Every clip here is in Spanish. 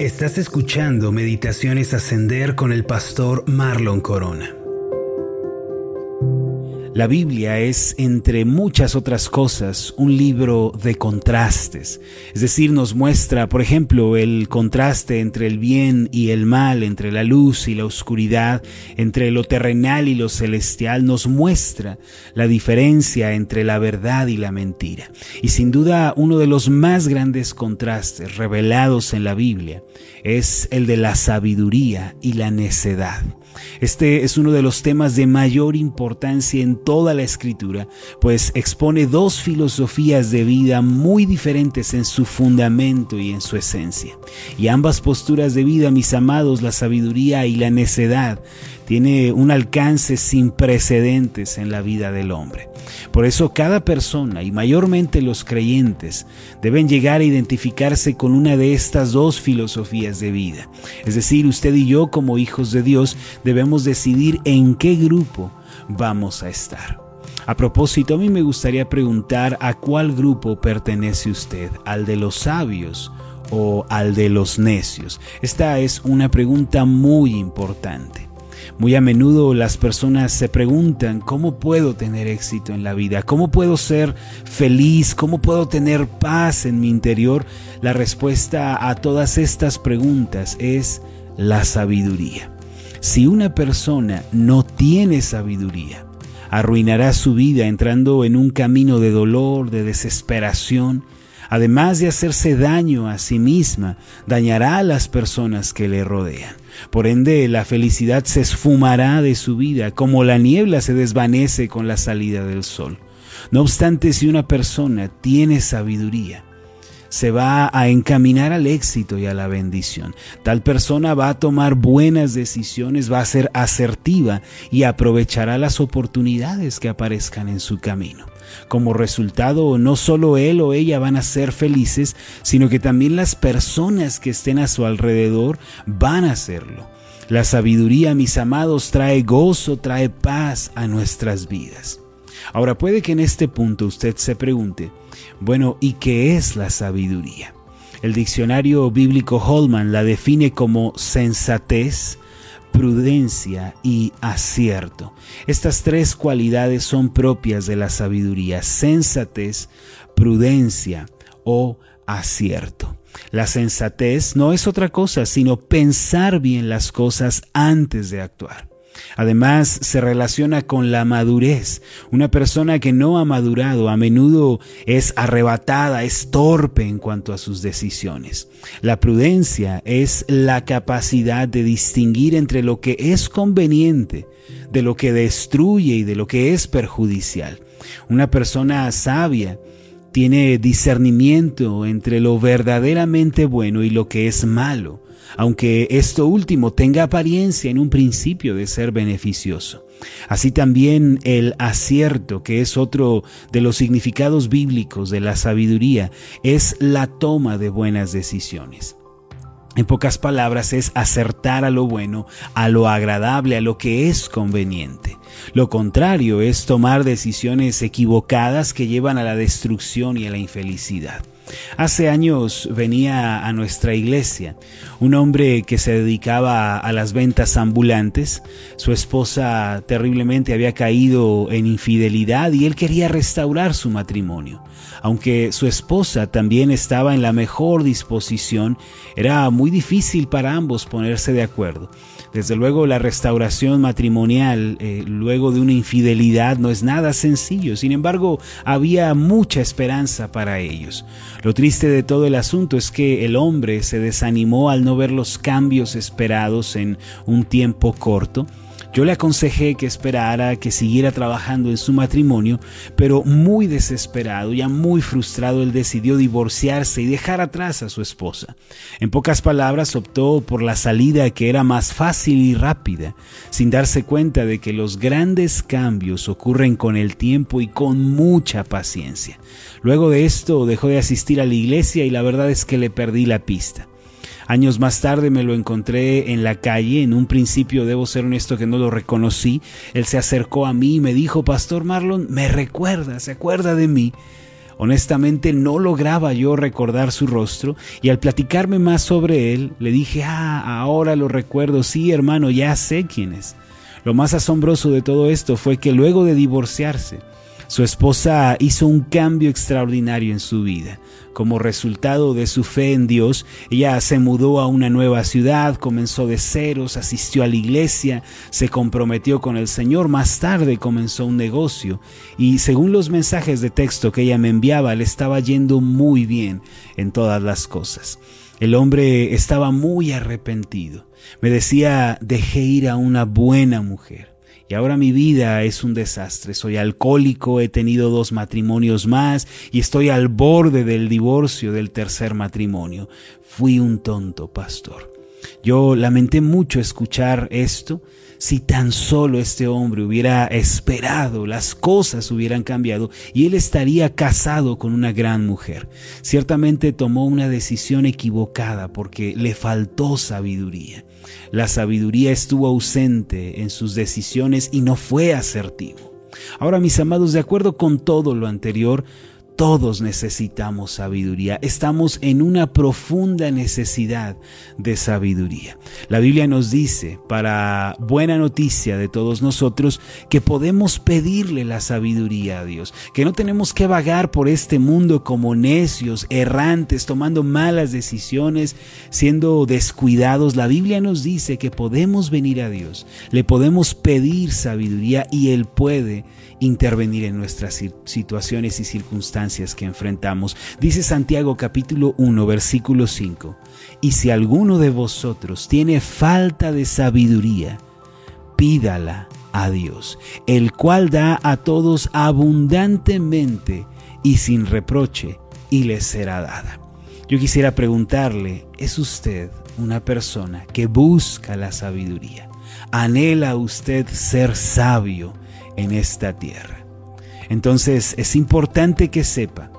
Estás escuchando Meditaciones Ascender con el pastor Marlon Corona. La Biblia es, entre muchas otras cosas, un libro de contrastes. Es decir, nos muestra, por ejemplo, el contraste entre el bien y el mal, entre la luz y la oscuridad, entre lo terrenal y lo celestial. Nos muestra la diferencia entre la verdad y la mentira. Y sin duda, uno de los más grandes contrastes revelados en la Biblia es el de la sabiduría y la necedad. Este es uno de los temas de mayor importancia en toda la escritura, pues expone dos filosofías de vida muy diferentes en su fundamento y en su esencia. Y ambas posturas de vida, mis amados, la sabiduría y la necedad, tiene un alcance sin precedentes en la vida del hombre. Por eso cada persona, y mayormente los creyentes, deben llegar a identificarse con una de estas dos filosofías de vida. Es decir, usted y yo como hijos de Dios debemos decidir en qué grupo vamos a estar. A propósito, a mí me gustaría preguntar a cuál grupo pertenece usted, al de los sabios o al de los necios. Esta es una pregunta muy importante. Muy a menudo las personas se preguntan, ¿cómo puedo tener éxito en la vida? ¿Cómo puedo ser feliz? ¿Cómo puedo tener paz en mi interior? La respuesta a todas estas preguntas es la sabiduría. Si una persona no tiene sabiduría, arruinará su vida entrando en un camino de dolor, de desesperación, además de hacerse daño a sí misma, dañará a las personas que le rodean. Por ende, la felicidad se esfumará de su vida, como la niebla se desvanece con la salida del sol. No obstante, si una persona tiene sabiduría, se va a encaminar al éxito y a la bendición. Tal persona va a tomar buenas decisiones, va a ser asertiva y aprovechará las oportunidades que aparezcan en su camino. Como resultado, no solo él o ella van a ser felices, sino que también las personas que estén a su alrededor van a hacerlo. La sabiduría, mis amados, trae gozo, trae paz a nuestras vidas. Ahora puede que en este punto usted se pregunte, bueno, ¿y qué es la sabiduría? El diccionario bíblico Holman la define como sensatez, prudencia y acierto. Estas tres cualidades son propias de la sabiduría, sensatez, prudencia o acierto. La sensatez no es otra cosa sino pensar bien las cosas antes de actuar. Además, se relaciona con la madurez. Una persona que no ha madurado a menudo es arrebatada, es torpe en cuanto a sus decisiones. La prudencia es la capacidad de distinguir entre lo que es conveniente, de lo que destruye y de lo que es perjudicial. Una persona sabia tiene discernimiento entre lo verdaderamente bueno y lo que es malo aunque esto último tenga apariencia en un principio de ser beneficioso. Así también el acierto, que es otro de los significados bíblicos de la sabiduría, es la toma de buenas decisiones. En pocas palabras es acertar a lo bueno, a lo agradable, a lo que es conveniente. Lo contrario es tomar decisiones equivocadas que llevan a la destrucción y a la infelicidad. Hace años venía a nuestra iglesia un hombre que se dedicaba a las ventas ambulantes. Su esposa terriblemente había caído en infidelidad y él quería restaurar su matrimonio. Aunque su esposa también estaba en la mejor disposición, era muy difícil para ambos ponerse de acuerdo. Desde luego la restauración matrimonial eh, luego de una infidelidad no es nada sencillo, sin embargo había mucha esperanza para ellos. Lo triste de todo el asunto es que el hombre se desanimó al no ver los cambios esperados en un tiempo corto yo le aconsejé que esperara, que siguiera trabajando en su matrimonio, pero muy desesperado, ya muy frustrado, él decidió divorciarse y dejar atrás a su esposa. En pocas palabras, optó por la salida que era más fácil y rápida, sin darse cuenta de que los grandes cambios ocurren con el tiempo y con mucha paciencia. Luego de esto dejó de asistir a la iglesia y la verdad es que le perdí la pista. Años más tarde me lo encontré en la calle. En un principio, debo ser honesto, que no lo reconocí. Él se acercó a mí y me dijo, Pastor Marlon, me recuerda, se acuerda de mí. Honestamente no lograba yo recordar su rostro y al platicarme más sobre él le dije, ah, ahora lo recuerdo, sí hermano, ya sé quién es. Lo más asombroso de todo esto fue que luego de divorciarse, su esposa hizo un cambio extraordinario en su vida. Como resultado de su fe en Dios, ella se mudó a una nueva ciudad, comenzó de ceros, asistió a la iglesia, se comprometió con el Señor, más tarde comenzó un negocio y según los mensajes de texto que ella me enviaba, le estaba yendo muy bien en todas las cosas. El hombre estaba muy arrepentido. Me decía, dejé ir a una buena mujer y ahora mi vida es un desastre. Soy alcohólico, he tenido dos matrimonios más y estoy al borde del divorcio del tercer matrimonio. Fui un tonto, pastor. Yo lamenté mucho escuchar esto. Si tan solo este hombre hubiera esperado, las cosas hubieran cambiado y él estaría casado con una gran mujer. Ciertamente tomó una decisión equivocada porque le faltó sabiduría. La sabiduría estuvo ausente en sus decisiones y no fue asertivo. Ahora, mis amados, de acuerdo con todo lo anterior, todos necesitamos sabiduría. Estamos en una profunda necesidad de sabiduría. La Biblia nos dice, para buena noticia de todos nosotros, que podemos pedirle la sabiduría a Dios, que no tenemos que vagar por este mundo como necios, errantes, tomando malas decisiones, siendo descuidados. La Biblia nos dice que podemos venir a Dios, le podemos pedir sabiduría y Él puede intervenir en nuestras situaciones y circunstancias que enfrentamos. Dice Santiago capítulo 1 versículo 5, y si alguno de vosotros tiene falta de sabiduría, pídala a Dios, el cual da a todos abundantemente y sin reproche, y le será dada. Yo quisiera preguntarle, ¿es usted una persona que busca la sabiduría? ¿Anhela usted ser sabio? en esta tierra. Entonces es importante que sepa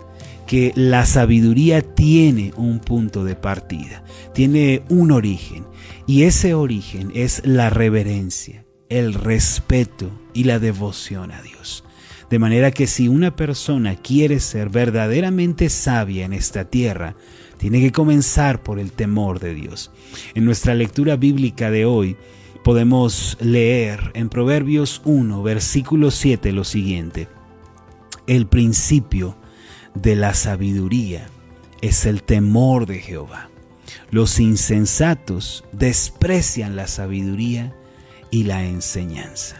que la sabiduría tiene un punto de partida, tiene un origen, y ese origen es la reverencia, el respeto y la devoción a Dios. De manera que si una persona quiere ser verdaderamente sabia en esta tierra, tiene que comenzar por el temor de Dios. En nuestra lectura bíblica de hoy, podemos leer en Proverbios 1, versículo 7 lo siguiente. El principio de la sabiduría es el temor de Jehová. Los insensatos desprecian la sabiduría y la enseñanza.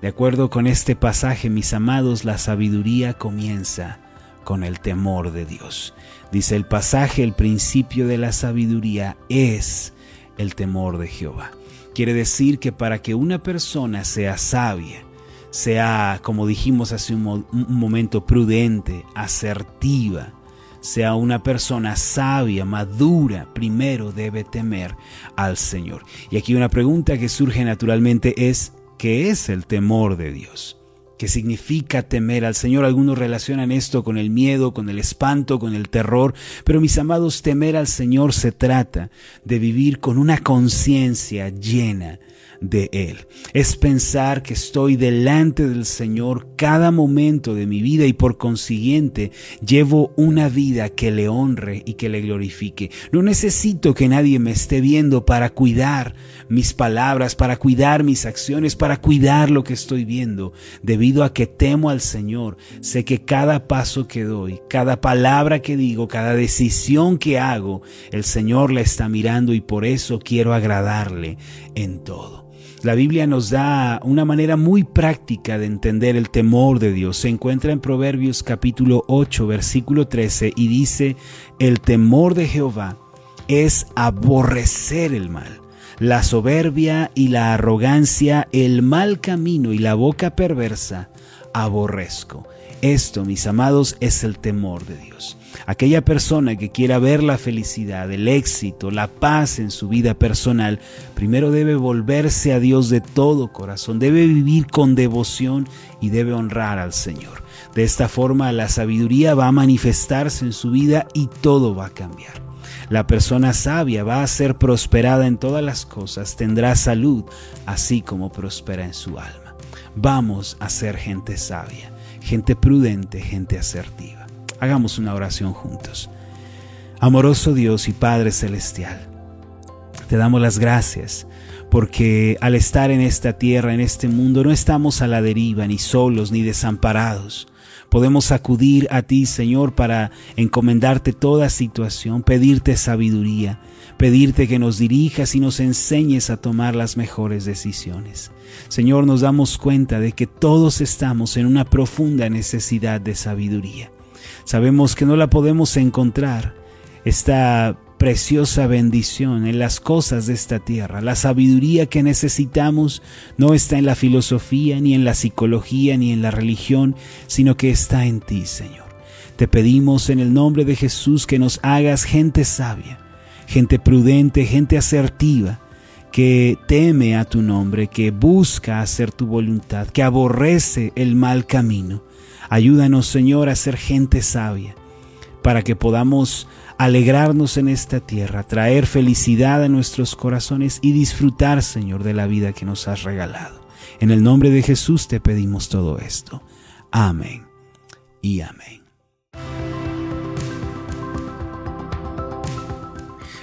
De acuerdo con este pasaje, mis amados, la sabiduría comienza con el temor de Dios. Dice el pasaje, el principio de la sabiduría es el temor de Jehová. Quiere decir que para que una persona sea sabia, sea, como dijimos hace un, momento, prudente, asertiva, sea una persona sabia, madura, primero debe temer al Señor. Y aquí una pregunta que surge naturalmente es, ¿qué es el temor de Dios? ¿Qué significa temer al Señor? Algunos relacionan esto con el miedo, con el espanto, con el terror, pero mis amados, temer al Señor se trata de vivir con una conciencia llena de Él. Es pensar que estoy delante del Señor cada momento de mi vida y por consiguiente llevo una vida que le honre y que le glorifique. No necesito que nadie me esté viendo para cuidar mis palabras, para cuidar mis acciones, para cuidar lo que estoy viendo. Debido a que temo al Señor, sé que cada paso que doy, cada palabra que digo, cada decisión que hago, el Señor la está mirando y por eso quiero agradarle en todo. La Biblia nos da una manera muy práctica de entender el temor de Dios. Se encuentra en Proverbios capítulo 8, versículo 13 y dice, el temor de Jehová es aborrecer el mal, la soberbia y la arrogancia, el mal camino y la boca perversa, aborrezco. Esto, mis amados, es el temor de Dios. Aquella persona que quiera ver la felicidad, el éxito, la paz en su vida personal, primero debe volverse a Dios de todo corazón, debe vivir con devoción y debe honrar al Señor. De esta forma la sabiduría va a manifestarse en su vida y todo va a cambiar. La persona sabia va a ser prosperada en todas las cosas, tendrá salud, así como prospera en su alma. Vamos a ser gente sabia, gente prudente, gente asertiva. Hagamos una oración juntos. Amoroso Dios y Padre Celestial, te damos las gracias porque al estar en esta tierra, en este mundo, no estamos a la deriva, ni solos, ni desamparados. Podemos acudir a ti, Señor, para encomendarte toda situación, pedirte sabiduría, pedirte que nos dirijas y nos enseñes a tomar las mejores decisiones. Señor, nos damos cuenta de que todos estamos en una profunda necesidad de sabiduría. Sabemos que no la podemos encontrar, esta preciosa bendición en las cosas de esta tierra. La sabiduría que necesitamos no está en la filosofía, ni en la psicología, ni en la religión, sino que está en ti, Señor. Te pedimos en el nombre de Jesús que nos hagas gente sabia, gente prudente, gente asertiva, que teme a tu nombre, que busca hacer tu voluntad, que aborrece el mal camino. Ayúdanos, Señor, a ser gente sabia, para que podamos alegrarnos en esta tierra, traer felicidad a nuestros corazones y disfrutar, Señor, de la vida que nos has regalado. En el nombre de Jesús te pedimos todo esto. Amén y amén.